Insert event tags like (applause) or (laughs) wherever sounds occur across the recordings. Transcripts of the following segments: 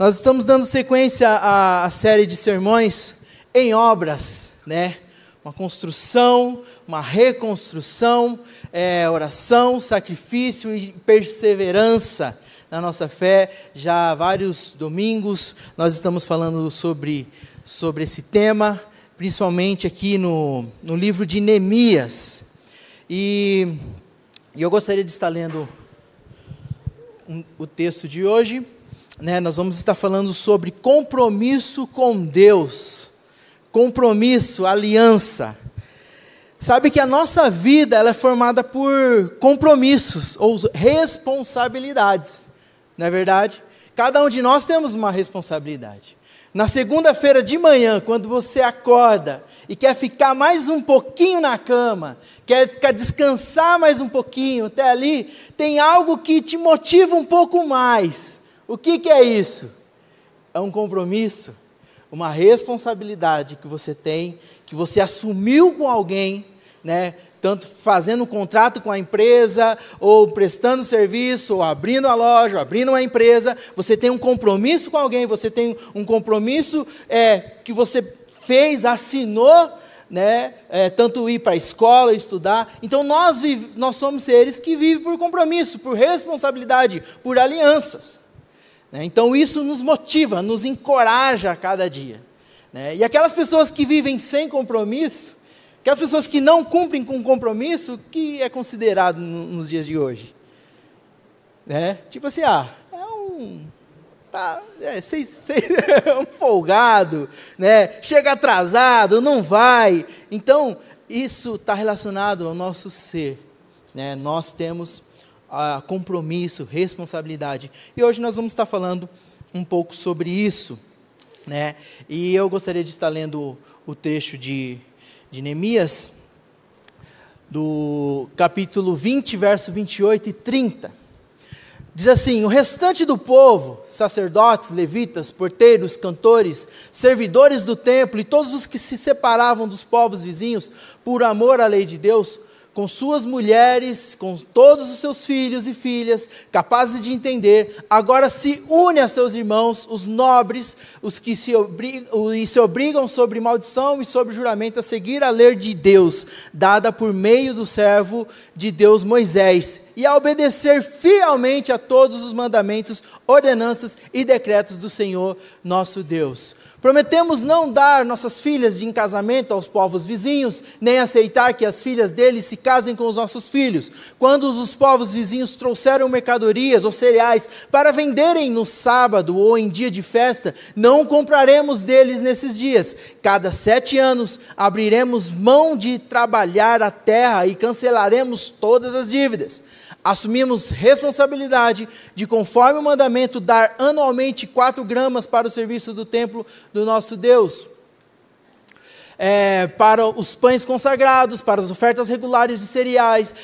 Nós estamos dando sequência à, série de sermões em obras, né? Uma construção, uma reconstrução, é, oração, sacrifício e perseverança na nossa fé. Já há vários domingos nós estamos falando sobre, sobre esse tema, principalmente aqui no, no livro de Neemias. E, e eu gostaria de estar lendo um, o texto de hoje né, nós vamos estar falando sobre compromisso com Deus. Compromisso, aliança. Sabe que a nossa vida ela é formada por compromissos ou responsabilidades, não é verdade? Cada um de nós temos uma responsabilidade. Na segunda-feira de manhã, quando você acorda e quer ficar mais um pouquinho na cama, quer ficar descansar mais um pouquinho até ali, tem algo que te motiva um pouco mais. O que, que é isso? É um compromisso, uma responsabilidade que você tem, que você assumiu com alguém, né? tanto fazendo um contrato com a empresa, ou prestando serviço, ou abrindo a loja, ou abrindo uma empresa, você tem um compromisso com alguém, você tem um compromisso é, que você fez, assinou, né, é, tanto ir para a escola, estudar. Então nós, nós somos seres que vivem por compromisso, por responsabilidade, por alianças. Né? Então isso nos motiva, nos encoraja a cada dia. Né? E aquelas pessoas que vivem sem compromisso, aquelas pessoas que não cumprem com compromisso, o que é considerado nos dias de hoje? Né? Tipo assim, ah, é um. Tá, é, sei, sei, (laughs) é um folgado, né? chega atrasado, não vai. Então, isso está relacionado ao nosso ser. Né? Nós temos a compromisso, responsabilidade. E hoje nós vamos estar falando um pouco sobre isso. Né? E eu gostaria de estar lendo o trecho de, de Neemias, do capítulo 20, verso 28 e 30. Diz assim: O restante do povo, sacerdotes, levitas, porteiros, cantores, servidores do templo e todos os que se separavam dos povos vizinhos por amor à lei de Deus, com suas mulheres, com todos os seus filhos e filhas, capazes de entender, agora se une a seus irmãos, os nobres, os que se obrigam, e se obrigam sobre maldição e sobre juramento a seguir a lei de Deus, dada por meio do servo de Deus Moisés, e a obedecer fielmente a todos os mandamentos, ordenanças e decretos do Senhor nosso Deus Prometemos não dar nossas filhas em casamento aos povos vizinhos, nem aceitar que as filhas deles se casem com os nossos filhos. Quando os povos vizinhos trouxeram mercadorias ou cereais para venderem no sábado ou em dia de festa, não compraremos deles nesses dias. Cada sete anos abriremos mão de trabalhar a terra e cancelaremos todas as dívidas assumimos responsabilidade de, conforme o mandamento, dar anualmente quatro gramas para o serviço do templo do nosso Deus é, para os pães consagrados, para as ofertas regulares de cereais,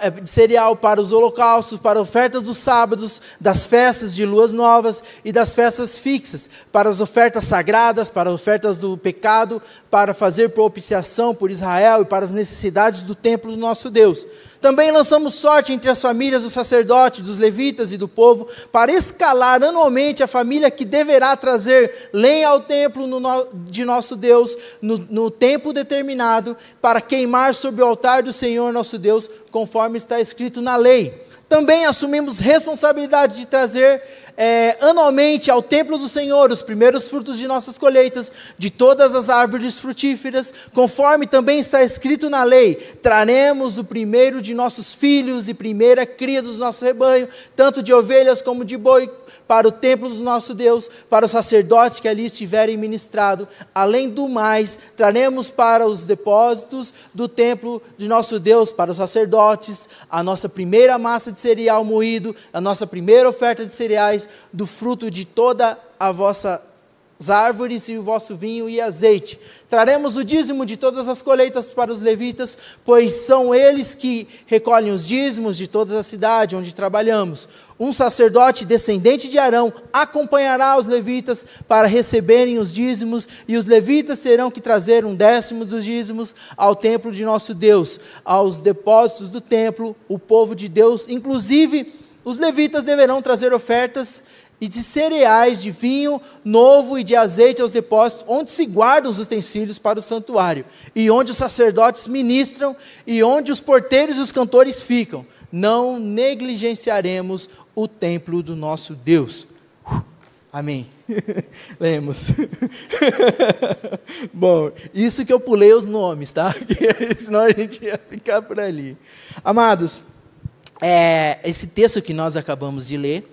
é, de cereal, para os holocaustos, para ofertas dos sábados, das festas de luas novas e das festas fixas, para as ofertas sagradas, para as ofertas do pecado, para fazer propiciação por Israel e para as necessidades do templo do nosso Deus. Também lançamos sorte entre as famílias dos sacerdotes, dos levitas e do povo, para escalar anualmente a família que deverá trazer lenha ao templo no, de nosso Deus, no, no tempo determinado, para queimar sobre o altar do Senhor nosso Deus, conforme está escrito na lei. Também assumimos responsabilidade de trazer é, anualmente ao templo do Senhor os primeiros frutos de nossas colheitas, de todas as árvores frutíferas, conforme também está escrito na lei: traremos o primeiro de nossos filhos e primeira cria do nosso rebanho, tanto de ovelhas como de boi, para o templo do nosso Deus, para os sacerdotes que ali estiverem ministrado. Além do mais, traremos para os depósitos do templo de nosso Deus, para os sacerdotes, a nossa primeira massa de cereal moído, a nossa primeira oferta de cereais, do fruto de toda a vossa árvores e o vosso vinho e azeite. Traremos o dízimo de todas as colheitas para os levitas, pois são eles que recolhem os dízimos de toda a cidade onde trabalhamos. Um sacerdote descendente de Arão acompanhará os levitas para receberem os dízimos, e os levitas terão que trazer um décimo dos dízimos ao templo de nosso Deus, aos depósitos do templo, o povo de Deus, inclusive Os levitas deverão trazer ofertas e de cereais, de vinho novo e de azeite aos depósitos, onde se guardam os utensílios para o santuário, e onde os sacerdotes ministram, e onde os porteiros e os cantores ficam. Não negligenciaremos o templo do nosso Deus. Amém. (laughs) Lemos. (laughs) Bom, isso que eu pulei os nomes, tá? (laughs) Senão a gente ia ficar por ali. Amados, é, esse texto que nós acabamos de ler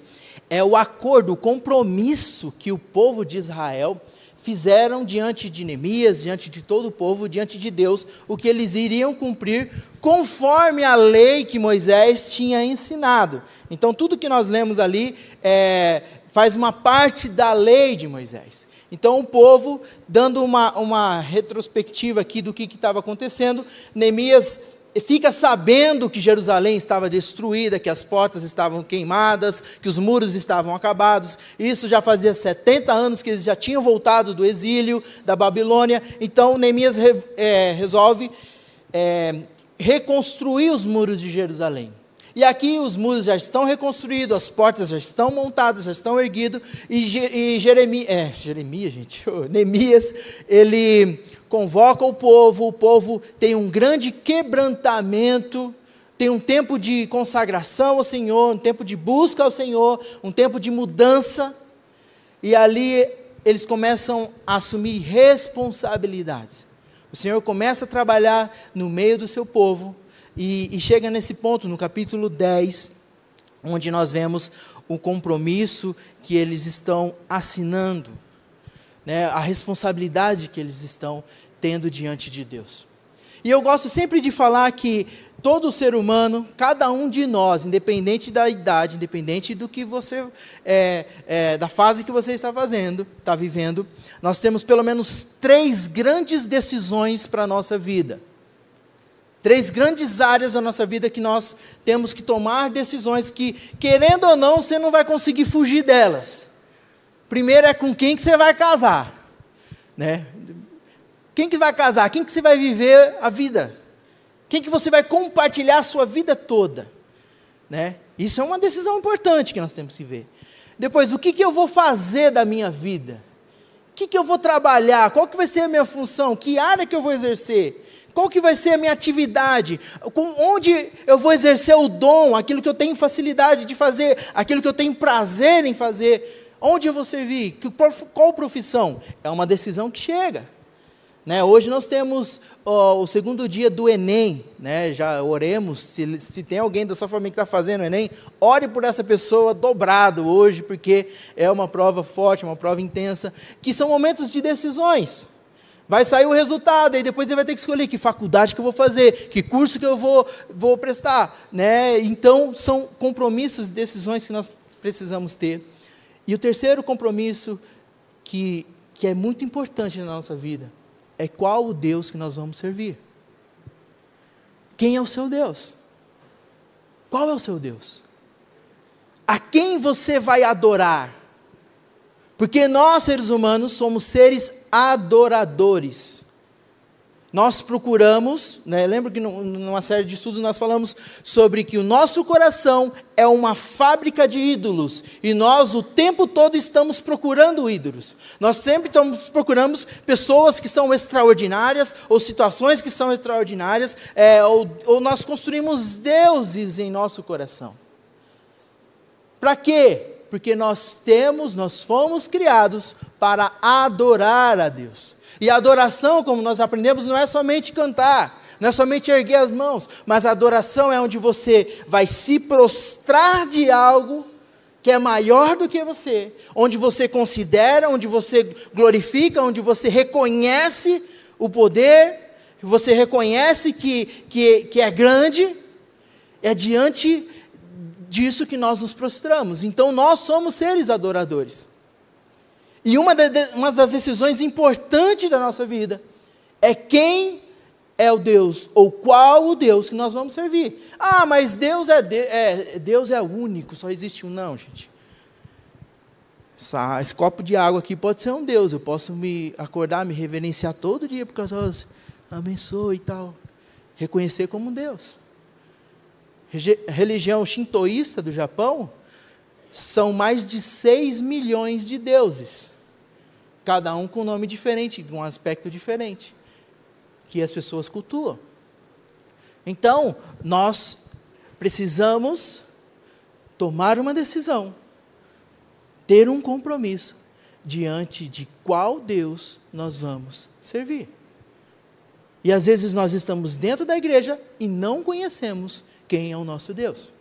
é o acordo, o compromisso que o povo de Israel fizeram diante de Neemias, diante de todo o povo, diante de Deus, o que eles iriam cumprir conforme a lei que Moisés tinha ensinado. Então, tudo que nós lemos ali é, faz uma parte da lei de Moisés. Então, o povo, dando uma, uma retrospectiva aqui do que estava acontecendo, Neemias fica sabendo que Jerusalém estava destruída, que as portas estavam queimadas, que os muros estavam acabados. Isso já fazia 70 anos que eles já tinham voltado do exílio da Babilônia. Então, Neemias re, é, resolve é, reconstruir os muros de Jerusalém. E aqui os muros já estão reconstruídos, as portas já estão montadas, já estão erguidos, e, e Jeremias, é, Jeremias, gente, (laughs) Neemias, ele convoca o povo, o povo tem um grande quebrantamento, tem um tempo de consagração ao Senhor, um tempo de busca ao Senhor, um tempo de mudança, e ali eles começam a assumir responsabilidades. O Senhor começa a trabalhar no meio do seu povo, e, e chega nesse ponto, no capítulo 10, onde nós vemos o compromisso que eles estão assinando, né, a responsabilidade que eles estão tendo diante de Deus. E eu gosto sempre de falar que todo ser humano, cada um de nós, independente da idade, independente do que você, é, é, da fase que você está fazendo, está vivendo, nós temos pelo menos três grandes decisões para a nossa vida. Três grandes áreas da nossa vida que nós temos que tomar decisões que, querendo ou não, você não vai conseguir fugir delas. Primeiro é com quem que você vai casar, né? Quem que vai casar? Quem que você vai viver a vida? Quem que você vai compartilhar a sua vida toda? Né? Isso é uma decisão importante que nós temos que ver. Depois, o que, que eu vou fazer da minha vida? O que, que eu vou trabalhar? Qual que vai ser a minha função? Que área que eu vou exercer? Qual que vai ser a minha atividade? Onde eu vou exercer o dom, aquilo que eu tenho facilidade de fazer, aquilo que eu tenho prazer em fazer? Onde eu vou servir? Qual profissão? É uma decisão que chega. Né? Hoje nós temos ó, o segundo dia do Enem, né? já oremos, se, se tem alguém da sua família que está fazendo o Enem, ore por essa pessoa dobrado hoje, porque é uma prova forte, uma prova intensa, que são momentos de decisões. Vai sair o resultado, e depois ele vai ter que escolher que faculdade que eu vou fazer, que curso que eu vou, vou prestar. Né? Então, são compromissos e decisões que nós precisamos ter. E o terceiro compromisso, que, que é muito importante na nossa vida, é qual o Deus que nós vamos servir. Quem é o seu Deus? Qual é o seu Deus? A quem você vai adorar? Porque nós, seres humanos, somos seres adoradores. Nós procuramos, né, lembra que numa série de estudos nós falamos sobre que o nosso coração é uma fábrica de ídolos e nós o tempo todo estamos procurando ídolos. Nós sempre estamos procurando pessoas que são extraordinárias ou situações que são extraordinárias, é, ou, ou nós construímos deuses em nosso coração. Para quê? porque nós temos, nós fomos criados para adorar a Deus. E a adoração, como nós aprendemos, não é somente cantar, não é somente erguer as mãos, mas a adoração é onde você vai se prostrar de algo que é maior do que você, onde você considera, onde você glorifica, onde você reconhece o poder, você reconhece que, que, que é grande, é diante disso que nós nos prostramos. Então nós somos seres adoradores. E uma, de, uma das decisões importantes da nossa vida é quem é o Deus, ou qual o Deus que nós vamos servir. Ah, mas Deus é, de, é Deus é único, só existe um. Não, gente. Essa, esse copo de água aqui pode ser um Deus. Eu posso me acordar, me reverenciar todo dia por causa abençoe e tal. Reconhecer como um Deus. religião shintoísta do Japão, são mais de 6 milhões de deuses, cada um com um nome diferente, com um aspecto diferente, que as pessoas cultuam. Então, nós precisamos tomar uma decisão, ter um compromisso diante de qual Deus nós vamos servir. E às vezes nós estamos dentro da igreja e não conhecemos quem é o nosso Deus.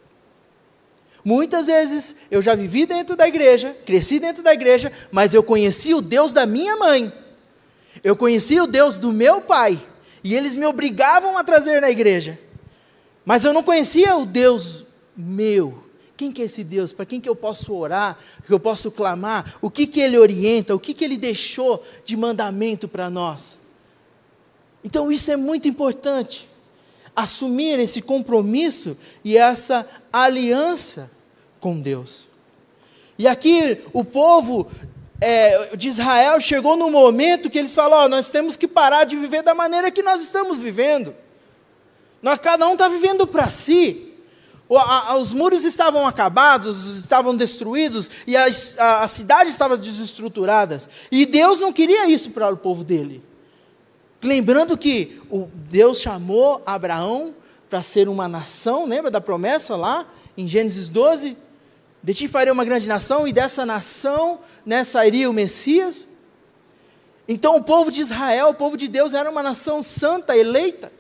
Muitas vezes eu já vivi dentro da igreja, cresci dentro da igreja, mas eu conheci o Deus da minha mãe. Eu conheci o Deus do meu pai. E eles me obrigavam a trazer na igreja. Mas eu não conhecia o Deus meu. Quem que é esse Deus? Para quem que eu posso orar? Que eu posso clamar? O que que ele orienta? O que que ele deixou de mandamento para nós? Então isso é muito importante. Assumir esse compromisso e essa aliança com Deus. E aqui o povo é, de Israel chegou no momento que eles falaram: oh, nós temos que parar de viver da maneira que nós estamos vivendo. Nós, cada um está vivendo para si. O, a, os muros estavam acabados, estavam destruídos, e a, a, a cidade estava desestruturada. E Deus não queria isso para o povo dele. Lembrando que o Deus chamou Abraão para ser uma nação, lembra da promessa lá em Gênesis 12? De ti faria uma grande nação, e dessa nação né, sairia o Messias. Então o povo de Israel, o povo de Deus, era uma nação santa, eleita.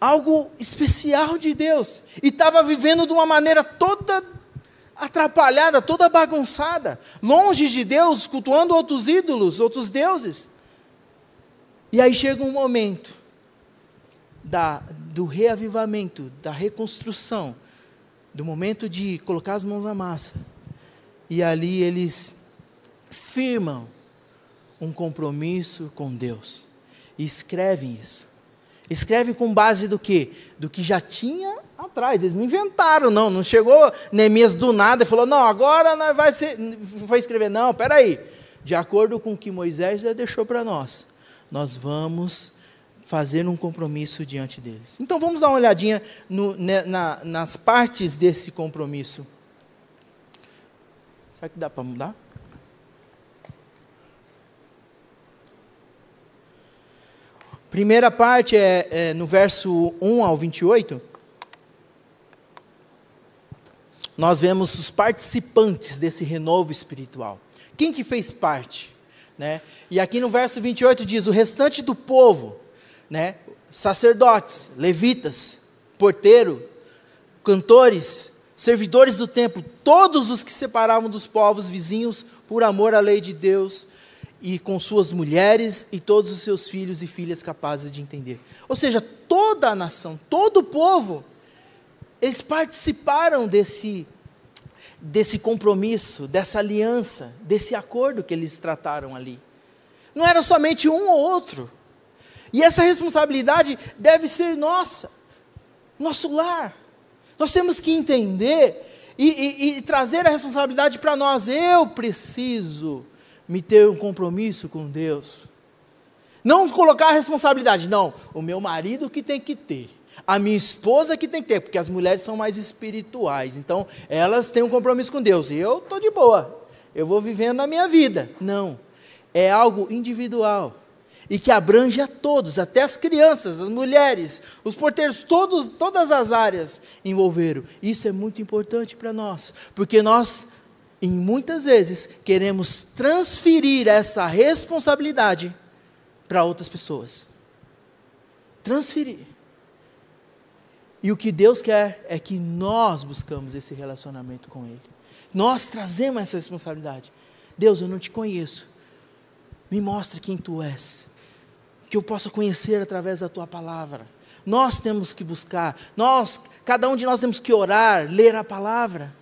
Algo especial de Deus. E estava vivendo de uma maneira toda atrapalhada, toda bagunçada. Longe de Deus, cultuando outros ídolos, outros deuses. E aí chega um momento da, do reavivamento, da reconstrução, do momento de colocar as mãos na massa. E ali eles firmam um compromisso com Deus. E escrevem isso. Escreve com base do que? Do que já tinha atrás. Eles não inventaram, não. Não chegou Neemias do nada e falou: não, agora vai, ser, vai escrever. Não, peraí. De acordo com o que Moisés já deixou para nós nós vamos fazer um compromisso diante deles. Então vamos dar uma olhadinha no, né, na, nas partes desse compromisso. Será que dá para mudar? Primeira parte é, é, no verso 1 ao 28. Nós vemos os participantes desse renovo espiritual. Quem que fez parte? Né? E aqui no verso 28 diz: o restante do povo, né? sacerdotes, levitas, porteiro, cantores, servidores do templo, todos os que separavam dos povos vizinhos por amor à lei de Deus e com suas mulheres e todos os seus filhos e filhas capazes de entender. Ou seja, toda a nação, todo o povo, eles participaram desse desse compromisso, dessa aliança, desse acordo que eles trataram ali. Não era somente um ou outro. E essa responsabilidade deve ser nossa, nosso lar. Nós temos que entender e, e, e trazer a responsabilidade para nós. Eu preciso me ter um compromisso com Deus. Não colocar a responsabilidade, não, o meu marido que tem que ter. A minha esposa que tem que ter, porque as mulheres são mais espirituais. Então, elas têm um compromisso com Deus. E eu estou de boa. Eu vou vivendo a minha vida. Não. É algo individual. E que abrange a todos, até as crianças, as mulheres, os porteiros, todos, todas as áreas envolveram. Isso é muito importante para nós, porque nós, em muitas vezes, queremos transferir essa responsabilidade para outras pessoas. Transferir. E o que Deus quer é que nós buscamos esse relacionamento com Ele. Nós trazemos essa responsabilidade. Deus, eu não te conheço. Me mostra quem tu és. Que eu possa conhecer através da tua palavra. Nós temos que buscar, nós, cada um de nós temos que orar, ler a palavra.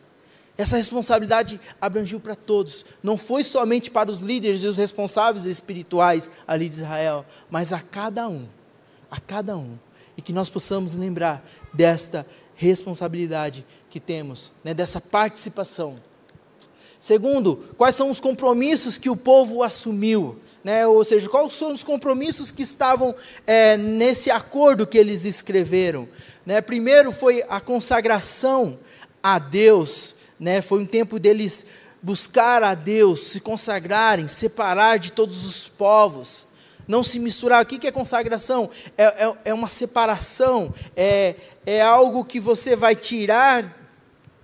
Essa responsabilidade abrangiu para todos. Não foi somente para os líderes e os responsáveis espirituais ali de Israel, mas a cada um. A cada um e que nós possamos lembrar desta responsabilidade que temos, né, dessa participação. Segundo, quais são os compromissos que o povo assumiu Né? Ou seja, quais são os compromissos que estavam é, nesse acordo que eles escreveram? Né? Primeiro foi a consagração a Deus, né? foi um tempo deles buscar a Deus, se consagrarem, separar de todos os povos, não se misturar. O que é consagração? É, é, é uma separação, é, é algo que você vai tirar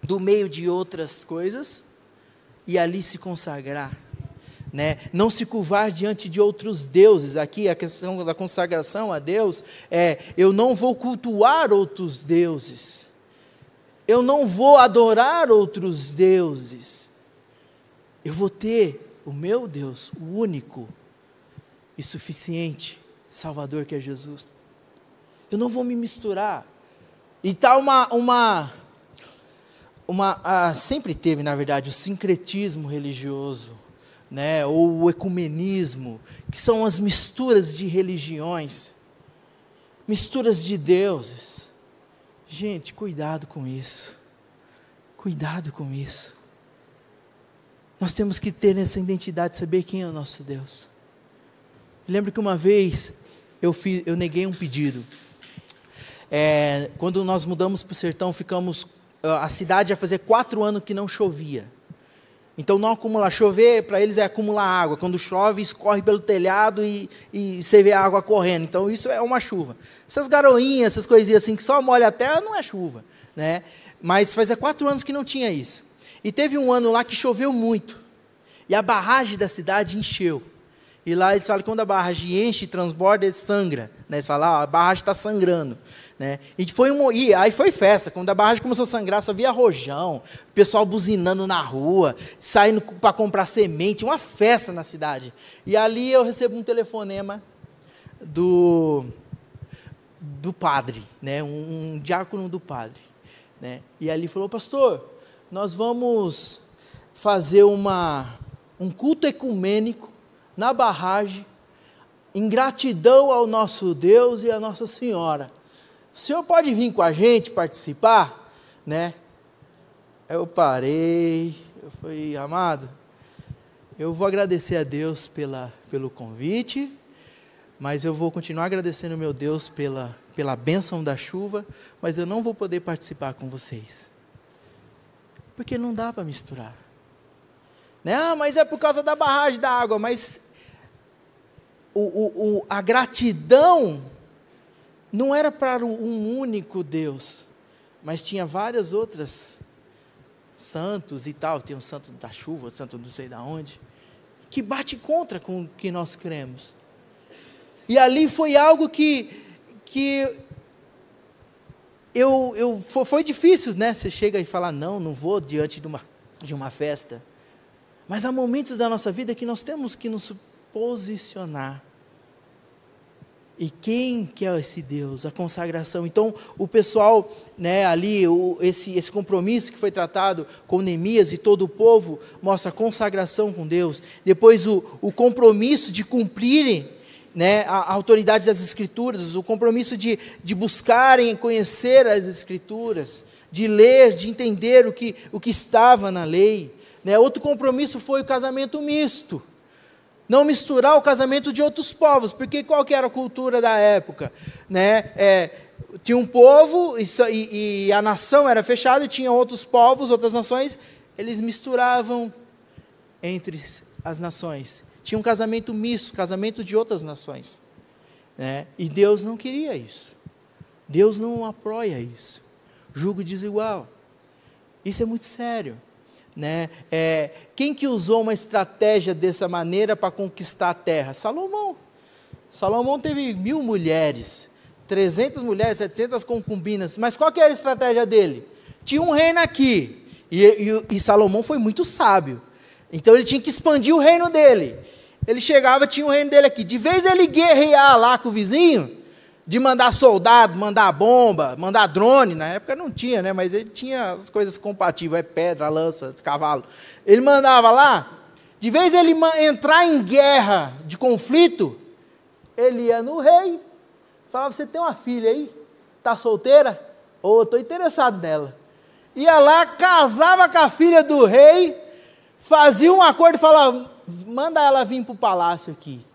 do meio de outras coisas e ali se consagrar. Né? Não se curvar diante de outros deuses. Aqui a questão da consagração a Deus é: eu não vou cultuar outros deuses, eu não vou adorar outros deuses, eu vou ter o meu Deus, o único e suficiente Salvador que é Jesus. Eu não vou me misturar. E está uma, uma, uma ah, sempre teve, na verdade, o sincretismo religioso, né, ou o ecumenismo, que são as misturas de religiões, misturas de deuses. Gente, cuidado com isso. Cuidado com isso. Nós temos que ter essa identidade, saber quem é o nosso Deus. Lembro que uma vez eu, fiz, eu neguei um pedido. É, quando nós mudamos para o sertão, ficamos. A cidade ia fazer quatro anos que não chovia. Então não acumular. Chover para eles é acumular água. Quando chove, escorre pelo telhado e, e você vê a água correndo. Então isso é uma chuva. Essas garoinhas, essas coisinhas assim que só molha a terra, não é chuva. Né? Mas fazia quatro anos que não tinha isso. E teve um ano lá que choveu muito. E a barragem da cidade encheu. E lá eles falam que quando a barragem enche, transborda, ele sangra. Né? Eles falam, ah, a barragem está sangrando. Né? E, foi e aí foi festa. Quando a barragem começou a sangrar, só via rojão, pessoal buzinando na rua, saindo para comprar semente, uma festa na cidade. E ali eu recebo um telefonema do, do padre, né? um, um diácono do padre. Né? E ali falou, pastor, nós vamos fazer uma, um culto ecumênico na barragem, em gratidão ao nosso Deus e à Nossa Senhora. O senhor pode vir com a gente participar? Né? Eu parei, eu falei, amado, eu vou agradecer a Deus pela, pelo convite, mas eu vou continuar agradecendo meu Deus pela, pela bênção da chuva, mas eu não vou poder participar com vocês. Porque não dá para misturar. Ah, mas é por causa da barragem da água, mas o, o, o, a gratidão não era para um único Deus, mas tinha várias outras santos e tal, tem o santo da chuva, o santo não sei da onde, que bate contra com o que nós cremos. E ali foi algo que, que eu, eu, foi difícil, né? Você chega e fala, não, não vou diante de uma, de uma festa. Mas há momentos da nossa vida que nós temos que nos posicionar. E quem que é esse Deus? A consagração. Então, o pessoal, né, ali, o, esse, esse compromisso que foi tratado com Neemias e todo o povo, mostra a consagração com Deus. Depois, o, o compromisso de cumprirem né, a, a, autoridade das Escrituras, o compromisso de, de buscarem conhecer as Escrituras, de ler, de entender o que, o que estava na lei. Né? Outro compromisso foi o casamento misto. Não misturar o casamento de outros povos, porque qual que era a cultura da época? Né? É, tinha um povo e, e, a nação era fechada, e tinha outros povos, outras nações, eles misturavam entre as nações. Tinha um casamento misto, casamento de outras nações. Né? E Deus não queria isso. Deus não apoia isso. Julgo desigual. Isso é muito sério. Né? É, quem que usou uma estratégia dessa maneira para conquistar a terra? Salomão. Salomão teve mil mulheres, 300 mulheres, 700 concubinas. Mas qual que era a estratégia dele? Tinha um reino aqui. E, e, e Salomão foi muito sábio. Então ele tinha que expandir o reino dele. Ele chegava, tinha o reino dele aqui. De vez ele guerrear lá com o vizinho, de mandar soldado, mandar bomba, mandar drone, na época não tinha, né? Mas ele tinha as coisas compatíveis, é pedra, lança, cavalo. Ele mandava lá, de vez ele entrar em guerra, de conflito, ele ia no rei, falava: Você tem uma filha aí? Está solteira? Ou oh, estou interessado nela. Ia lá, casava com a filha do rei, fazia um acordo e falava: Manda ela vir para o palácio aqui.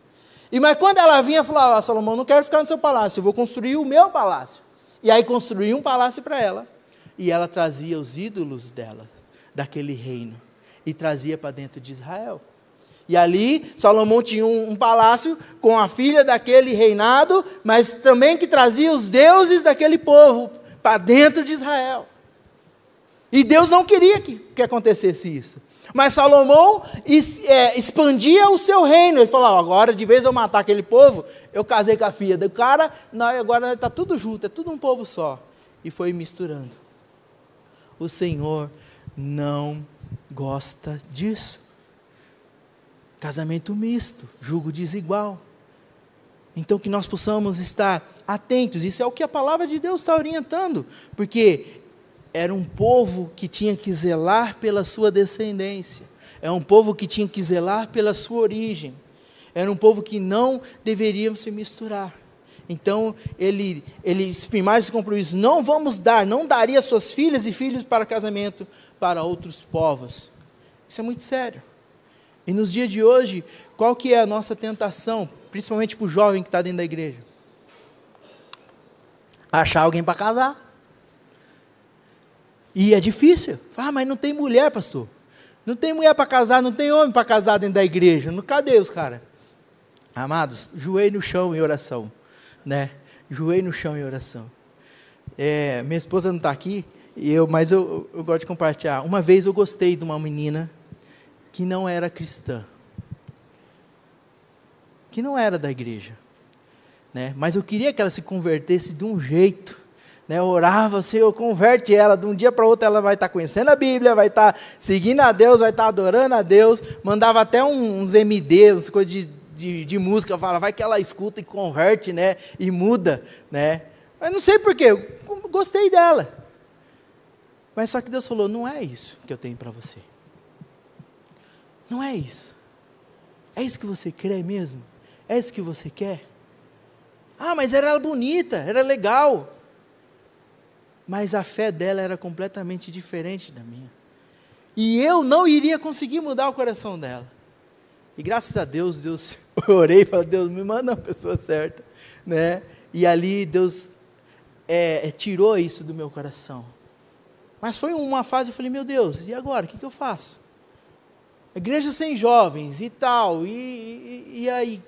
E mas quando ela vinha, falava: ah, Salomão, não quero ficar no seu palácio, eu vou construir o meu palácio. E aí construía um palácio para ela. E ela trazia os ídolos dela, daquele reino, e trazia para dentro de Israel. E ali Salomão tinha um, um, palácio com a filha daquele reinado, mas também que trazia os deuses daquele povo para dentro de Israel. E Deus não queria que, que acontecesse isso. Mas Salomão é, expandia o seu reino. Ele falou: agora, de vez eu matar aquele povo, eu casei com a filha do cara, agora está tudo junto, é tudo um povo só. E foi misturando. O Senhor não gosta disso. Casamento misto, julgo desigual. Então, que nós possamos estar atentos, isso é o que a palavra de Deus está orientando, porque era um povo que tinha que zelar pela sua descendência, é um povo que tinha que zelar pela sua origem, era um povo que não deveriam se misturar. Então, ele, ele firmar esse compromisso: não vamos dar, não daria suas filhas e filhos para casamento para outros povos. Isso é muito sério. E nos dias de hoje, qual que é a nossa tentação, principalmente para o jovem que está dentro da igreja? Achar alguém para casar. E é difícil. Ah, mas não tem mulher, pastor. Não tem mulher para casar, não tem homem para casar dentro da igreja. Cadê os caras? Amados, joelho no chão em oração. Né? Joelho no chão em oração. É, minha esposa não está aqui, eu, mas eu, eu gosto de compartilhar. Uma vez eu gostei de uma menina que não era cristã. Que não era da igreja. Né? Mas eu queria que ela se convertesse de um jeito né, orava, Senhor, converte ela, de um dia para outro ela vai estar tá conhecendo a Bíblia, vai estar tá seguindo a Deus, vai estar tá adorando a Deus, mandava até uns MD, umas coisas de, de, de música, fala, vai que ela escuta e converte, né, e muda, né, mas não sei porquê, gostei dela, mas só que Deus falou, não é isso que eu tenho para você, não é isso, é isso que você crê mesmo, é isso que você quer, ah, mas era bonita, era legal, mas a fé dela era completamente diferente da minha. E eu não iria conseguir mudar o coração dela. E graças a Deus, Deus, (laughs) eu orei e falei, Deus, me manda a pessoa certa. Né? E ali Deus é, é, tirou isso do meu coração. Mas foi uma fase, eu falei, meu Deus, e agora? O que, que eu faço? Igreja sem jovens e tal, e, e, e aí?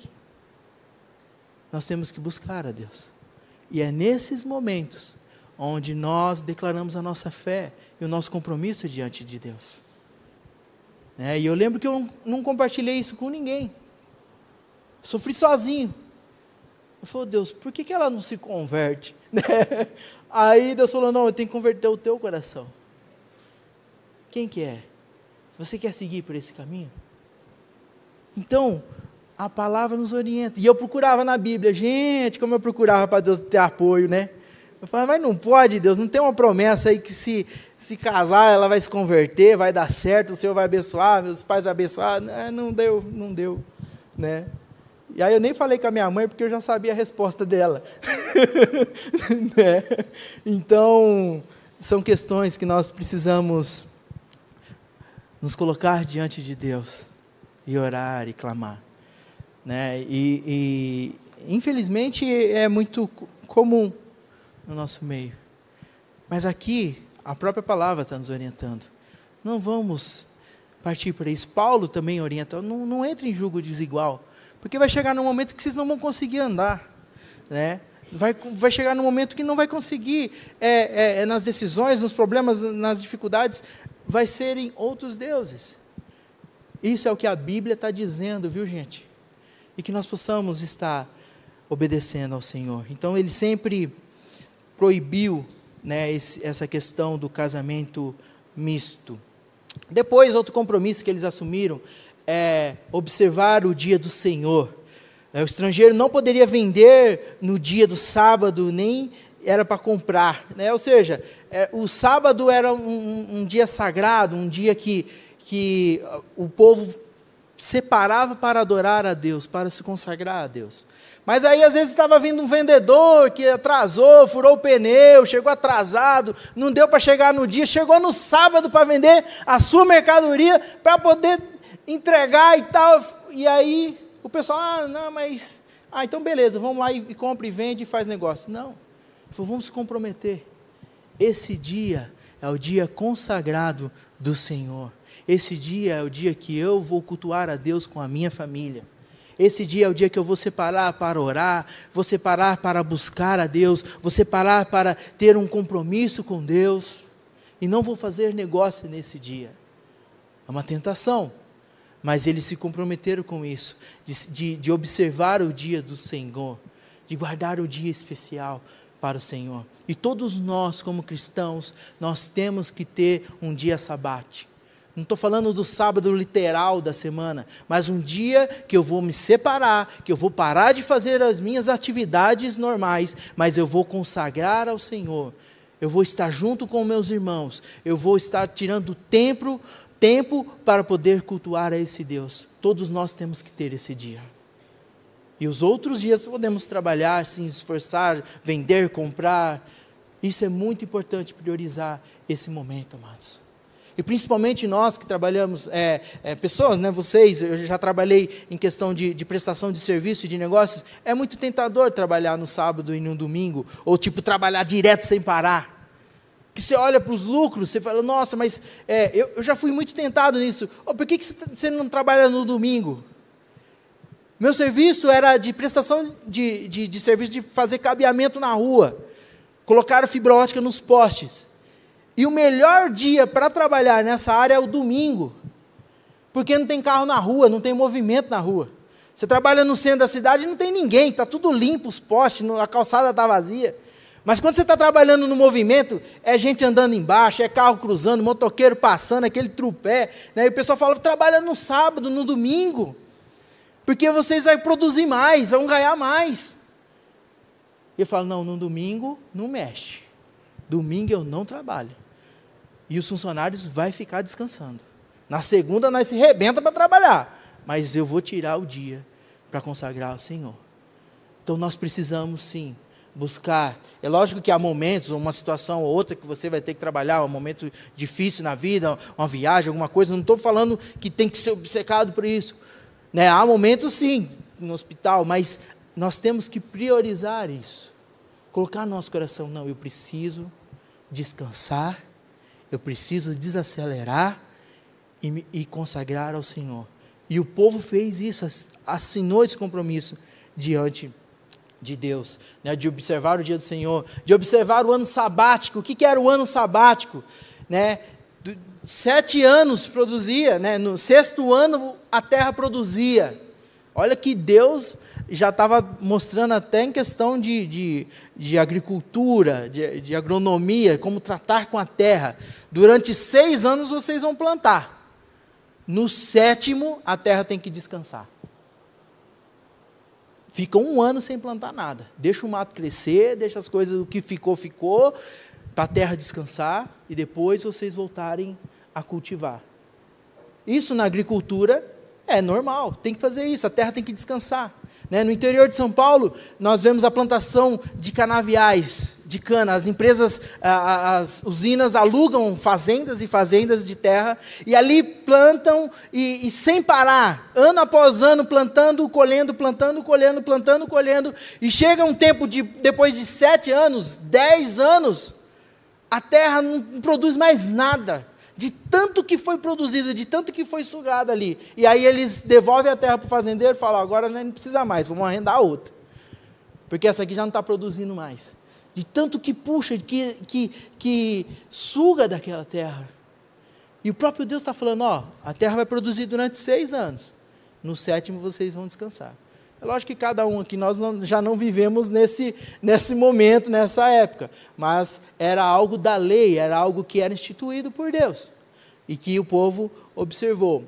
Nós temos que buscar a Deus. E é nesses momentos onde nós declaramos a nossa fé e o nosso compromisso diante de Deus. É, e eu lembro que eu não, compartilhei isso com ninguém. Sofri sozinho. Eu falei, Deus, por que, que ela não se converte? (laughs) Né? Aí Deus falou, não, eu tenho que converter o teu coração. Quem que é? Você quer seguir por esse caminho? Então, a palavra nos orienta. E eu procurava na Bíblia, gente, como eu procurava para Deus ter apoio, né? Eu falei, mas não pode, Deus, não tem uma promessa aí que se, se casar ela vai se converter, vai dar certo, o Senhor vai abençoar, meus pais vão abençoar. Não, não deu, não deu. Né? E aí eu nem falei com a minha mãe porque eu já sabia a resposta dela. (laughs) né? Então, são questões que nós precisamos nos colocar diante de Deus e orar e clamar. Né? E, e infelizmente é muito comum no nosso meio. Mas aqui, a própria palavra está nos orientando. Não vamos partir para isso. Paulo também orienta, não, não entre em julgo desigual, porque vai chegar num momento que vocês não vão conseguir andar. Né? Vai, vai chegar num momento que não vai conseguir, é, é, é nas decisões, nos problemas, nas dificuldades, vai serem outros deuses. Isso é o que a Bíblia está dizendo, viu, gente? E que nós possamos estar obedecendo ao Senhor. Então, ele sempre proibiu né, esse, essa questão do casamento misto. Depois, outro compromisso que eles assumiram é observar o dia do Senhor. É, o estrangeiro não poderia vender no dia do sábado, nem era para comprar. Né? Ou seja, é, o sábado era um, um, dia sagrado, um dia que, que o povo separava para adorar a Deus, para se consagrar a Deus. Mas aí às vezes estava vindo um vendedor que atrasou, furou o pneu, chegou atrasado, não deu para chegar no dia, chegou no sábado para vender a sua mercadoria, para poder entregar e tal. E aí o pessoal, ah, não, mas. Ah, então beleza, vamos lá e, e compra e vende e faz negócio. Não. Vamos se comprometer. Esse dia é o dia consagrado do Senhor. Esse dia é o dia que eu vou cultuar a Deus com a minha família. Esse dia é o dia que eu vou separar para orar, vou separar para buscar a Deus, vou separar para ter um compromisso com Deus, e não vou fazer negócio nesse dia. É uma tentação, mas eles se comprometeram com isso, de, de, de observar o dia do Senhor, de guardar o dia especial para o Senhor. E todos nós, como cristãos, nós temos que ter um dia sabático não estou falando do sábado literal da semana, mas um dia que eu vou me separar, que eu vou parar de fazer as minhas atividades normais, mas eu vou consagrar ao Senhor. Eu vou estar junto com meus irmãos. Eu vou estar tirando tempo, tempo para poder cultuar a esse Deus. Todos nós temos que ter esse dia. E os outros dias podemos trabalhar, se esforçar, vender, comprar. Isso é muito importante priorizar esse momento, amados. E principalmente nós que trabalhamos, é, é, pessoas, né, vocês, eu já trabalhei em questão de, de prestação de serviço e de negócios, é muito tentador trabalhar no sábado e no domingo, ou tipo, trabalhar direto sem parar. Que você olha para os lucros, você fala, nossa, mas é, eu, eu, já fui muito tentado nisso. Oh, por que, que você não trabalha no domingo? Meu serviço era de prestação de, de, de serviço de fazer cabeamento na rua. Colocar fibra ótica nos postes. E o melhor dia para trabalhar nessa área é o domingo, porque não tem carro na rua, não tem movimento na rua. Você trabalha no centro da cidade e não tem ninguém, está tudo limpo, os postes, a calçada está vazia. Mas quando você está trabalhando no movimento, é gente andando embaixo, é carro cruzando, motoqueiro passando, aquele trupé. Né? E o pessoal fala, trabalha no sábado, no domingo, porque vocês vão produzir mais, vão ganhar mais. E eu falo, não, no domingo não mexe. Domingo eu não trabalho e os funcionários vai ficar descansando. Na segunda nós se rebenta para trabalhar, mas eu vou tirar o dia para consagrar ao Senhor. Então nós precisamos sim buscar. É lógico que há momentos, uma situação ou outra que você vai ter que trabalhar, um momento difícil na vida, uma viagem, alguma coisa. Não estou falando que tem que ser obcecado por isso. Né? Há momentos sim no hospital, mas nós temos que priorizar isso. Colocar no nosso coração, não, eu preciso descansar eu preciso desacelerar e, e consagrar ao Senhor. E o povo fez isso, assinou esse compromisso diante de Deus, né, de observar o dia do Senhor, de observar o ano sabático. O que, que era o ano sabático? Né? Sete anos produzia, né, no sexto ano a terra produzia. Olha que Deus já estava mostrando até em questão de, de, de agricultura, de, de, agronomia, como tratar com a terra. Durante seis anos vocês vão plantar. No sétimo, a terra tem que descansar. Fica um ano sem plantar nada. Deixa o mato crescer, deixa as coisas, o que ficou, ficou, para a terra descansar, e depois vocês voltarem a cultivar. Isso na agricultura é normal, tem que fazer isso, a terra tem que descansar. Né? No interior de São Paulo, nós vemos a plantação de canaviais, de cana. As empresas, as usinas alugam fazendas e fazendas de terra e ali plantam e, e, sem parar, ano após ano, plantando, colhendo, plantando, colhendo, plantando, colhendo. E chega um tempo de, depois de sete anos, dez anos, a terra não produz mais nada de tanto que foi produzido, de tanto que foi sugado ali. E aí eles devolvem a terra para o fazendeiro e falam: agora não precisa mais, vamos arrendar outra. Porque essa aqui já não está produzindo mais. De tanto que puxa, que, que, que suga daquela terra. E o próprio Deus está falando: ó, a terra vai produzir durante seis anos. No sétimo vocês vão descansar. É lógico que cada um aqui, nós não, já não vivemos nesse, nesse momento, nessa época, mas era algo da lei, era algo que era instituído por Deus e que o povo observou.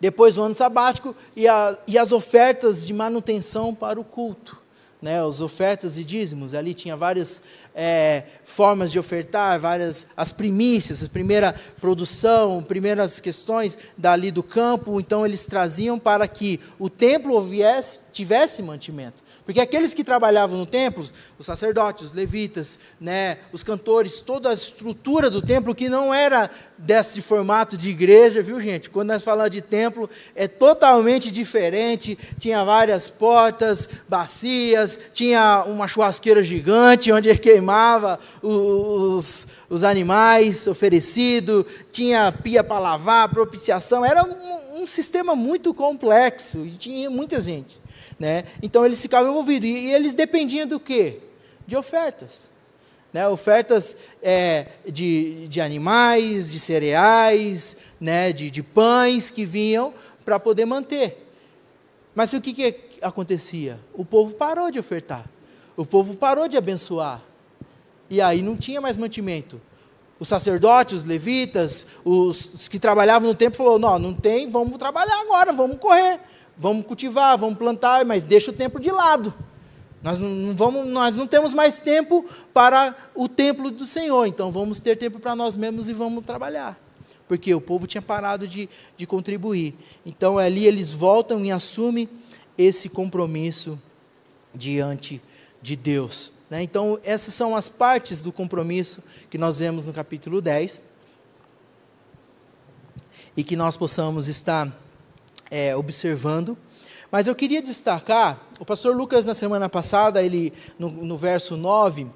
Depois o ano sabático e, a, e as ofertas de manutenção para o culto né, as ofertas e dízimos, ali tinha várias é, formas de ofertar, várias as primícias, a primeira produção, primeiras questões dali do campo, então eles traziam para que o templo viesse, tivesse mantimento, Porque aqueles que trabalhavam no templo, os sacerdotes, os levitas, né, os cantores, toda a estrutura do templo que não era desse formato de igreja, viu gente? Quando nós falamos de templo, é totalmente diferente. Tinha várias portas, bacias, tinha uma churrasqueira gigante onde ele queimava os, os animais oferecidos, tinha pia para lavar, propiciação. Era um, um sistema muito complexo e tinha muita gente. Né? Então eles ficavam envolvidos. E, e eles dependiam do quê? De ofertas. Né? Ofertas é, de, de animais, de cereais, né? de, de pães que vinham para poder manter. Mas o que, que acontecia? O povo parou de ofertar. O povo parou de abençoar. E aí não tinha mais mantimento. Os sacerdotes, os levitas, os, que trabalhavam no templo, falou: não, não tem, vamos trabalhar agora, vamos correr vamos cultivar, vamos plantar, mas deixa o tempo de lado. Nós não, vamos, nós não temos mais tempo para o templo do Senhor, então vamos ter tempo para nós mesmos e vamos trabalhar. Porque o povo tinha parado de, de contribuir. Então ali eles voltam e assumem esse compromisso diante de Deus. Né? Então, essas são as partes do compromisso que nós vemos no capítulo 10. E que nós possamos estar é, observando. Mas eu queria destacar, o pastor Lucas, na semana passada, ele, no, no verso 9,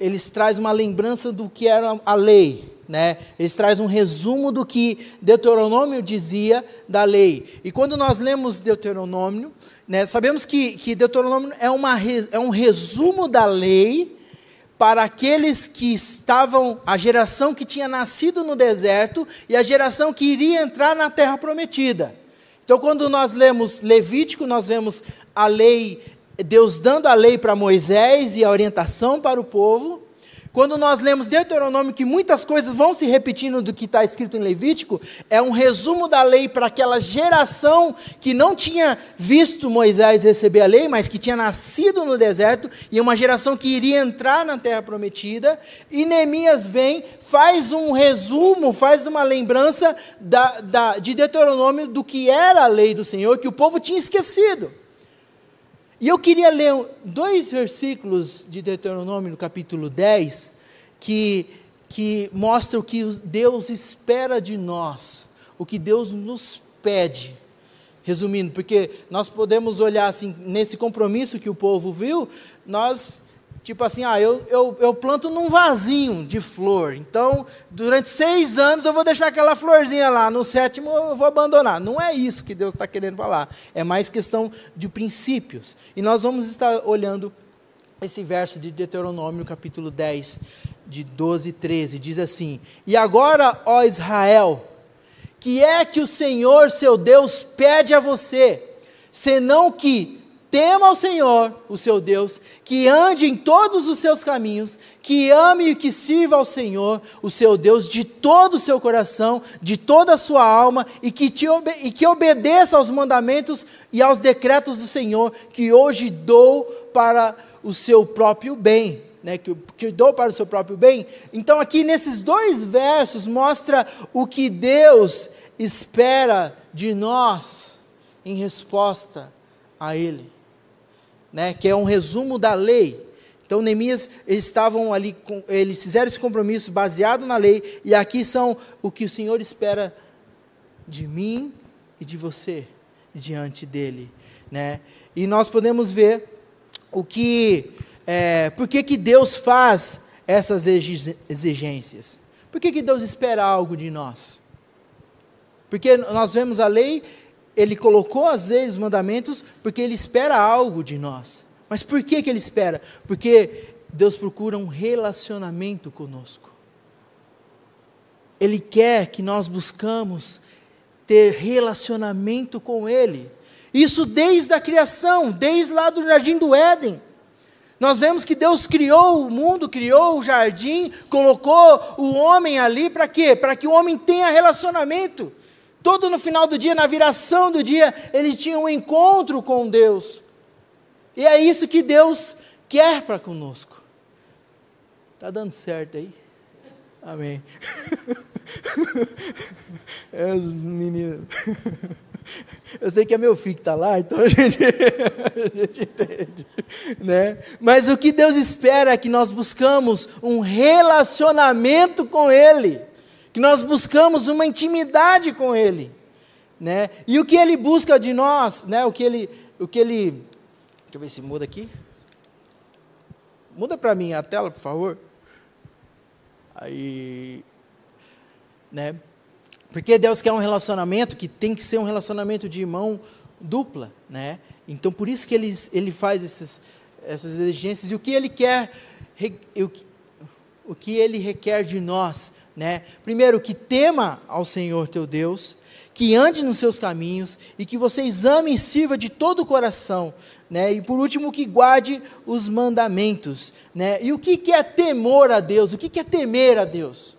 eles traz uma lembrança do que era a lei, né? Eles traz um resumo do que Deuteronômio dizia da lei. E quando nós lemos Deuteronômio, né, sabemos que, que Deuteronômio é, uma, é um resumo da lei para aqueles que estavam, a geração que tinha nascido no deserto e a geração que iria entrar na terra prometida. Então, quando nós lemos Levítico, nós vemos a lei, Deus dando a lei para Moisés e a orientação para o povo. Quando nós lemos Deuteronômio, que muitas coisas vão se repetindo do que está escrito em Levítico, é um resumo da lei para aquela geração que não tinha visto Moisés receber a lei, mas que tinha nascido no deserto, e uma geração que iria entrar na terra prometida. E Neemias vem, faz um resumo, faz uma lembrança da, da, de Deuteronômio do que era a lei do Senhor, que o povo tinha esquecido. E eu queria ler dois versículos de Deuteronômio, no capítulo 10, que, que mostram o que Deus espera de nós, o que Deus nos pede. Resumindo, porque nós podemos olhar assim, nesse compromisso que o povo viu, nós Tipo assim, ah, eu, eu, eu planto num vasinho de flor. Então, durante seis anos eu vou deixar aquela florzinha lá. No sétimo eu vou abandonar. Não é isso que Deus está querendo falar. É mais questão de princípios. E nós vamos estar olhando esse verso de Deuteronômio, capítulo 10, de 12 e 13. Diz assim: E agora, ó Israel, que é que o Senhor seu Deus pede a você, senão que tema ao Senhor, o seu Deus, que ande em todos os seus caminhos, que ame e que sirva ao Senhor, o seu Deus, de todo o seu coração, de toda a sua alma, e que, te e que obedeça aos mandamentos e aos decretos do Senhor, que hoje dou para o seu próprio bem. Né, que, que dou para o seu próprio bem. Então, aqui nesses dois versos, mostra o que Deus espera de nós em resposta a Ele né, que é um resumo da lei. Então, Neemias, eles estavam ali, eles fizeram esse compromisso baseado na lei, e aqui são o que o Senhor espera de mim e de você diante dele. Né? E nós podemos ver o que, é, por que, que Deus faz essas exigências? Por que, que Deus espera algo de nós? Porque nós vemos a lei ele colocou as leis, os mandamentos, porque ele espera algo de nós. Mas por que, que ele espera? Porque Deus procura um relacionamento conosco. Ele quer que nós buscamos ter relacionamento com Ele. Isso desde a criação, desde lá do jardim do Éden. Nós vemos que Deus criou o mundo, criou o jardim, colocou o homem ali para quê? Para que o homem tenha relacionamento. Todo no final do dia, na viração do dia, ele tinha um encontro com Deus. E é isso que Deus quer para conosco. Está dando certo aí? Amém. (laughs) é os meninos. (laughs) Eu sei que é meu filho que está lá, então (laughs) a gente, a gente entende. Né? Mas o que Deus espera é que nós buscamos um relacionamento com Ele, que nós buscamos uma intimidade com Ele. Né? E o que Ele busca de nós, né? o, que ele, o que Ele. Deixa eu ver se muda aqui. Muda para mim a tela, por favor. Aí. Né? Porque Deus quer um relacionamento que tem que ser um relacionamento de irmão dupla, né? Então por isso que ele, ele faz esses, essas exigências e o que ele quer, o, o que ele requer de nós, né? Primeiro que tema ao Senhor teu Deus, que ande nos seus caminhos e que você exame e sirva de todo o coração, né? E por último que guarde os mandamentos, né? E o que, que é temor a Deus? O que, que é temer a Deus?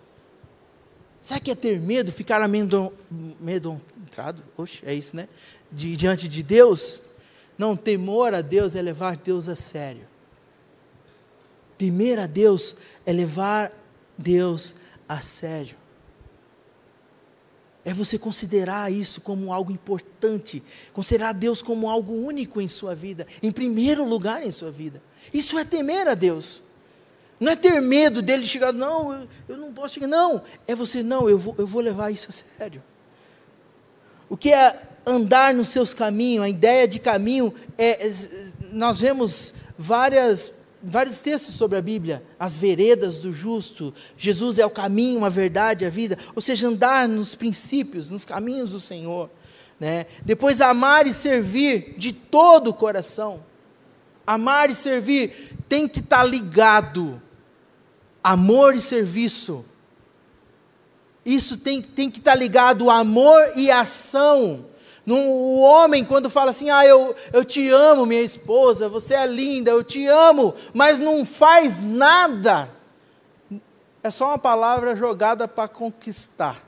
Sabe que é ter medo, ficar amedrontado? Oxe, é isso, né? De, diante de Deus? Não, temor a Deus é levar Deus a sério. Temer a Deus é levar Deus a sério. É você considerar isso como algo importante, considerar Deus como algo único em sua vida, em primeiro lugar em sua vida. Isso é temer a Deus. Não é ter medo dele chegar, não, eu, eu não posso chegar. Não, é você, não, eu vou, eu vou levar isso a sério. O que é andar nos seus caminhos, a ideia de caminho, é, é, nós vemos várias, vários textos sobre a Bíblia, as veredas do justo, Jesus é o caminho, a verdade, a vida, ou seja, andar nos princípios, nos caminhos do Senhor. Né? Depois, amar e servir de todo o coração. Amar e servir tem que estar ligado amor e serviço. Isso tem, tem que estar ligado ao amor e ação. O homem, quando fala assim, ah, eu, eu te amo, minha esposa, você é linda, eu te amo, mas não faz nada, é só uma palavra jogada para conquistar.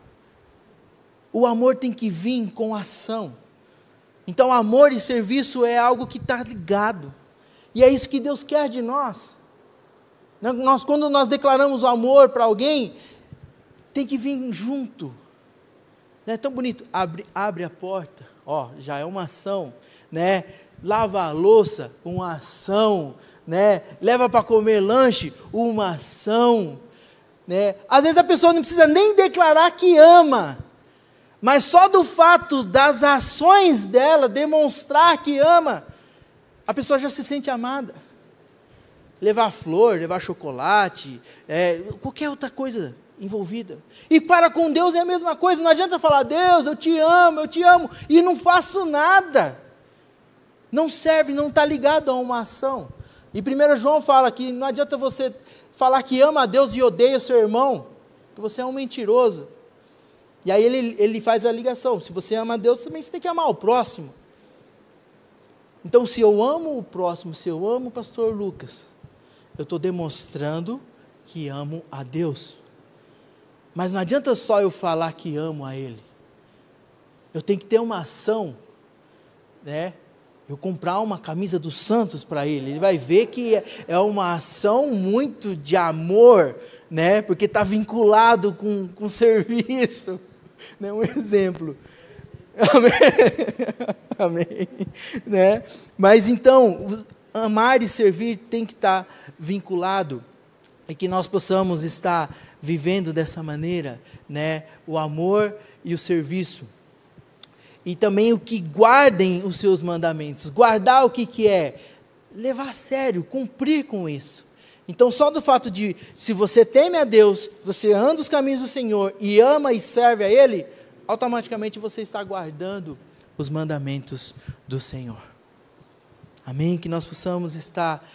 O amor tem que vir com ação. Então, amor e serviço é algo que está ligado. E é isso que Deus quer de nós. Nós, quando nós declaramos o amor para alguém, tem que vir junto. Não é tão bonito. Abre, abre a porta, ó, já é uma ação, né? Lava a louça, uma ação, né? Leva para comer lanche, uma ação, né? Às vezes a pessoa não precisa nem declarar que ama, mas só do fato das ações dela demonstrar que ama, a pessoa já se sente amada levar flor, levar chocolate, é, qualquer outra coisa envolvida. E para com Deus é a mesma coisa, não adianta falar, Deus, eu te amo, eu te amo, e não faço nada. Não serve, não está ligado a uma ação. E 1 João fala que não adianta você falar que ama a Deus e odeia o seu irmão, que você é um mentiroso. E aí ele, ele faz a ligação: se você ama a Deus, também você tem que amar o próximo. Então, se eu amo o próximo, se eu amo o pastor Lucas, eu estou demonstrando que amo a Deus. Mas não adianta só eu falar que amo a Ele. Eu tenho que ter uma ação, né? Eu comprar uma camisa dos Santos para ele, ele vai ver que é uma ação muito de amor, né? Porque está vinculado com, com serviço, (laughs) né? Um exemplo. (laughs) Amém. Amém. Né? Mas então, amar e servir tem que estar tá vinculado e que nós possamos estar vivendo dessa maneira, né, o amor e o serviço. E também o que guardem os seus mandamentos. Guardar o que, que é? Levar a sério, cumprir com isso. Então, só do fato de, se você teme a Deus, você anda os caminhos do Senhor e ama e serve a Ele, automaticamente você está guardando os mandamentos do Senhor. Amém? Que nós possamos estar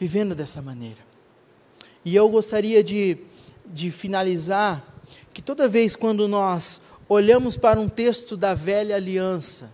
vivendo dessa maneira. E eu gostaria de, de finalizar que toda vez quando nós olhamos para um texto da velha aliança,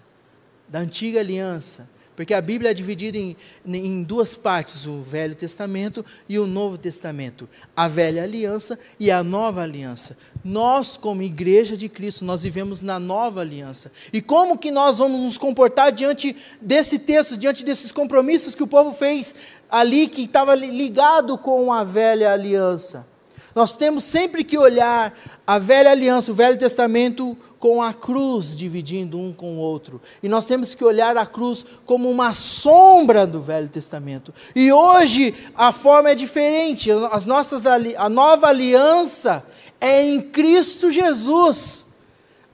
da antiga aliança, porque a Bíblia é dividida em, em duas partes, o Velho Testamento e o Novo Testamento. A Velha Aliança e a Nova Aliança. Nós, como igreja de Cristo, nós vivemos na Nova Aliança. E como que nós vamos nos comportar diante desse texto, diante desses compromissos que o povo fez ali, que estava ligado com a Velha Aliança? Nós temos sempre que olhar a velha aliança, o Velho Testamento, com a cruz dividindo um com o outro. E nós temos que olhar a cruz como uma sombra do Velho Testamento. E hoje a forma é diferente. As nossas, a nova aliança é em Cristo Jesus.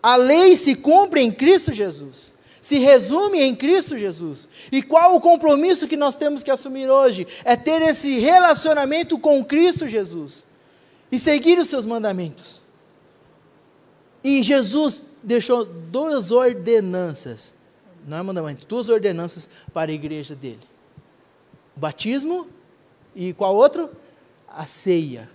A lei se cumpre em Cristo Jesus. Se resume em Cristo Jesus. E qual o compromisso que nós temos que assumir hoje? É ter esse relacionamento com Cristo Jesus e seguir os seus mandamentos. E Jesus deixou duas ordenanças, não é mandamento, duas ordenanças para a igreja dele: o batismo e qual outro? A ceia.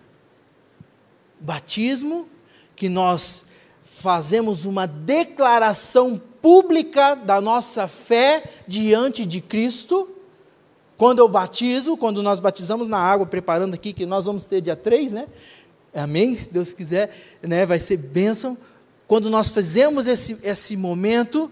Batismo, que nós fazemos uma declaração pública da nossa fé diante de Cristo. Quando eu batizo, quando nós batizamos na água, preparando aqui, que nós vamos ter dia 3, né? Amém? Se Deus quiser, né? Vai ser bênção. Quando nós fazemos esse, esse momento,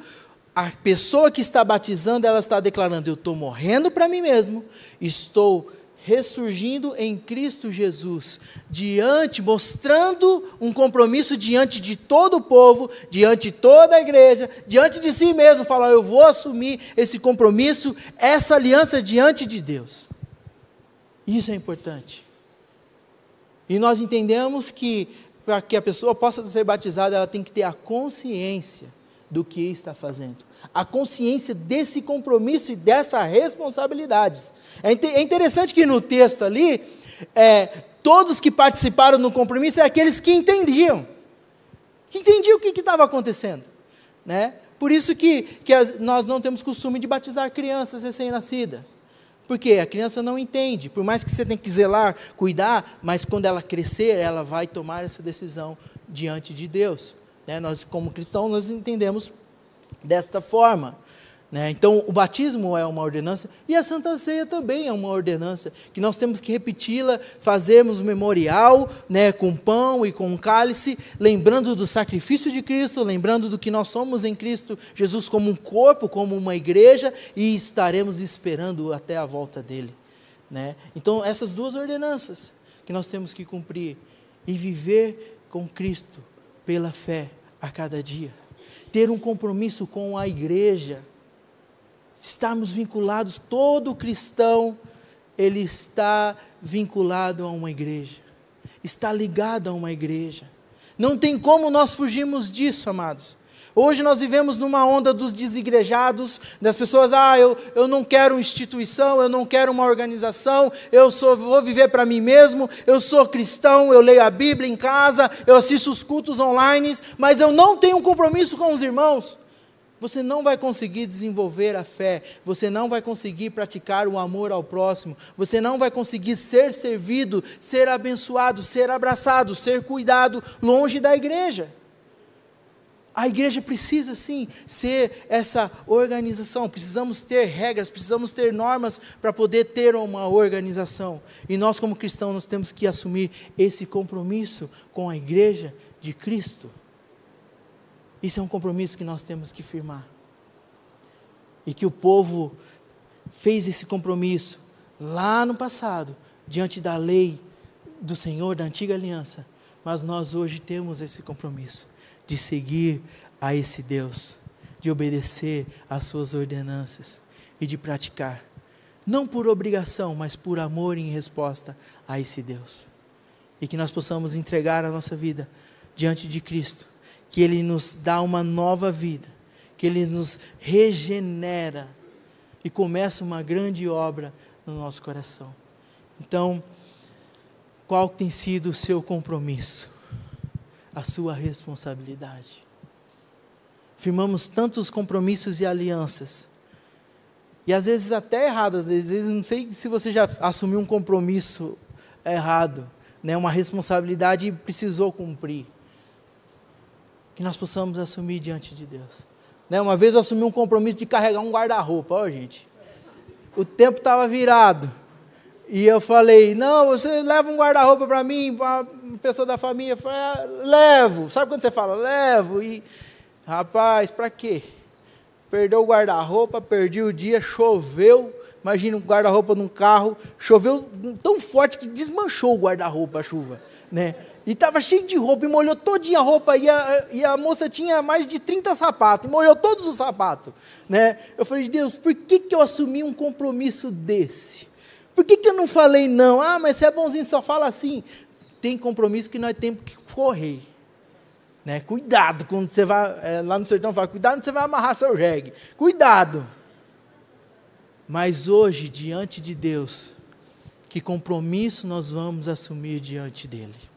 a pessoa que está batizando, ela está declarando: Eu estou morrendo para mim mesmo, estou ressurgindo em Cristo Jesus, diante, mostrando um compromisso diante de todo o povo, diante de toda a igreja, diante de si mesmo, falar: eu vou assumir esse compromisso, essa aliança diante de Deus. Isso é importante. E nós entendemos que para que a pessoa possa ser batizada, ela tem que ter a consciência do que está fazendo. A consciência desse compromisso e dessa responsabilidade. É, é interessante que no texto ali, é, todos que participaram no compromisso eram aqueles que entendiam. Que entendiam o que estava acontecendo. Né? Por isso que, que nós não temos costume de batizar crianças recém-nascidas. Porque a criança não entende, por mais que você tenha que zelar, cuidar, mas quando ela crescer, ela vai tomar essa decisão diante de Deus. Né? Nós, como cristãos, nós entendemos desta forma. Né? Então, o batismo é uma ordenança e a Santa Ceia também é uma ordenança, que nós temos que repeti-la, fazermos o memorial né, com pão e com cálice, lembrando do sacrifício de Cristo, lembrando do que nós somos em Cristo, Jesus como um corpo, como uma igreja, e estaremos esperando até a volta dele. Né? Então, essas duas ordenanças que nós temos que cumprir e viver com Cristo pela fé a cada dia. Ter um compromisso com a igreja. Estarmos vinculados, todo cristão, ele está vinculado a uma igreja. Está ligado a uma igreja. Não tem como nós fugirmos disso, amados. Hoje nós vivemos numa onda dos desigrejados, das pessoas, ah, eu, eu não quero uma instituição, eu não quero uma organização, eu sou, vou viver para mim mesmo, eu sou cristão, eu leio a Bíblia em casa, eu assisto os cultos online, mas eu não tenho um compromisso com os irmãos. Você não vai conseguir desenvolver a fé, você não vai conseguir praticar o amor ao próximo, você não vai conseguir ser servido, ser abençoado, ser abraçado, ser cuidado longe da igreja. A igreja precisa sim ser essa organização, precisamos ter regras, precisamos ter normas para poder ter uma organização. E nós, como cristãos, nós temos que assumir esse compromisso com a igreja de Cristo. Isso é um compromisso que nós temos que firmar. E que o povo fez esse compromisso lá no passado, diante da lei do Senhor, da antiga aliança. Mas nós hoje temos esse compromisso de seguir a esse Deus, de obedecer às suas ordenanças e de praticar, não por obrigação, mas por amor em resposta a esse Deus. E que nós possamos entregar a nossa vida diante de Cristo, que Ele nos dá uma nova vida, que Ele nos regenera e começa uma grande obra no nosso coração. Então, qual tem sido o seu compromisso? a sua responsabilidade. Firmamos tantos compromissos e alianças. E às vezes até errado, às vezes não sei se você já assumiu um compromisso errado, né, uma responsabilidade e precisou cumprir. Que nós possamos assumir diante de Deus. Né, uma vez eu assumi um compromisso de carregar um guarda-roupa, ó gente. O tempo estava virado. E eu falei, não, você leva um guarda-roupa para mim, para uma pessoa da família. Eu falei, ah, levo. Sabe quando você fala, levo? E, rapaz, para quê? Perdeu o guarda-roupa, perdi o dia, choveu. Imagina um guarda-roupa num carro, choveu tão forte que desmanchou o guarda-roupa a chuva. né? E estava cheio de roupa, e molhou todinha a roupa, e a, e a moça tinha mais de 30 sapatos, e molhou todos os sapatos, né? Eu falei, Deus, por que, que eu assumi um compromisso desse? Por que, que eu não falei não? Ah, mas você é bonzinho, só fala assim. Tem compromisso que nós temos que correr. Né? Cuidado quando você vai, é, lá no sertão fala, cuidado quando você vai amarrar seu jegue. Cuidado. Mas hoje, diante de Deus, que compromisso nós vamos assumir diante dele?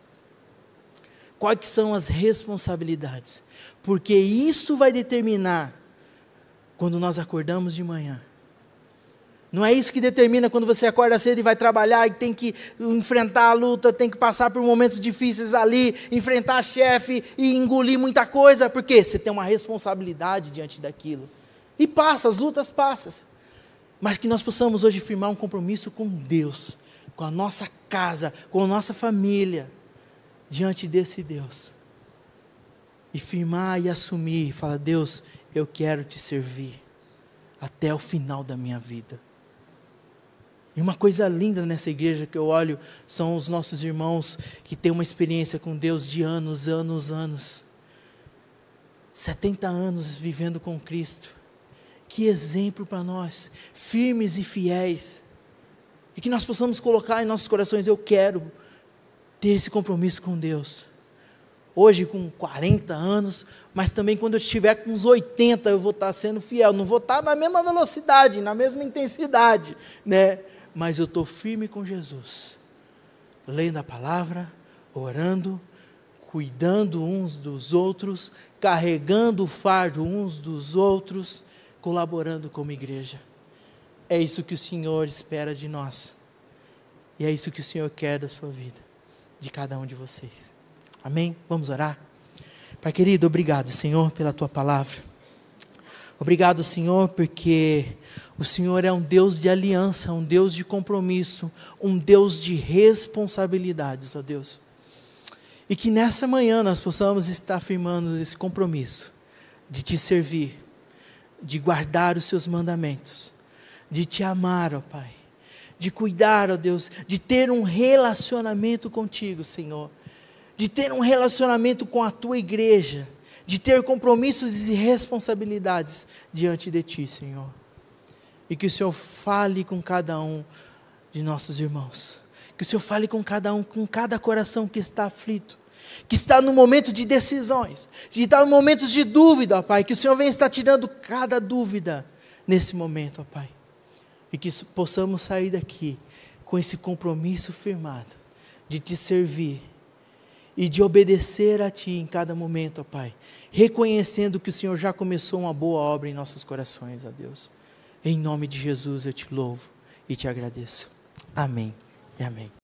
Quais são as responsabilidades? Porque isso vai determinar quando nós acordamos de manhã. Não é isso que determina quando você acorda cedo e vai trabalhar e tem que enfrentar a luta, tem que passar por momentos difíceis ali, enfrentar chefe e engolir muita coisa, porque você tem uma responsabilidade diante daquilo. E passa, as lutas passam. Mas que nós possamos hoje firmar um compromisso com Deus, com a nossa casa, com a nossa família, diante desse Deus. E firmar e assumir, falar: Deus, eu quero te servir até o final da minha vida. E uma coisa linda nessa igreja que eu olho são os nossos irmãos que têm uma experiência com Deus de anos, anos, anos. 70 anos vivendo com Cristo. Que exemplo para nós, firmes e fiéis. E que nós possamos colocar em nossos corações: eu quero ter esse compromisso com Deus. Hoje, com 40 anos, mas também quando eu estiver com uns 80, eu vou estar sendo fiel. Não vou estar na mesma velocidade, na mesma intensidade, né? Mas eu estou firme com Jesus, lendo a palavra, orando, cuidando uns dos outros, carregando o fardo uns dos outros colaborando como igreja. É isso que o Senhor espera de nós. E é isso que o Senhor quer da sua vida, de cada um de vocês. Amém? Vamos orar? Pai querido, obrigado, Senhor, pela tua palavra. Obrigado, Senhor, porque o Senhor é um Deus de aliança, um Deus de compromisso, um Deus de responsabilidades, ó Deus. E que nessa manhã nós possamos estar firmando esse compromisso de te servir, de guardar os seus mandamentos, de te amar, ó Pai, de cuidar, ó Deus, de ter um relacionamento contigo, Senhor, de ter um relacionamento com a tua igreja, de ter compromissos e responsabilidades diante de ti, Senhor. E que o Senhor fale com cada um de nossos irmãos. Que o Senhor fale com cada um, com cada coração que está aflito que está no momento de decisões, que está no momentos de dúvida, ó Pai, que o Senhor venha estar tirando cada dúvida nesse momento, ó Pai. E que possamos sair daqui com esse compromisso firmado de te servir e de obedecer a Ti em cada momento, ó Pai, reconhecendo que o Senhor já começou uma boa obra em nossos corações, ó Deus. Em nome de Jesus eu te louvo e te agradeço. Amém e amém.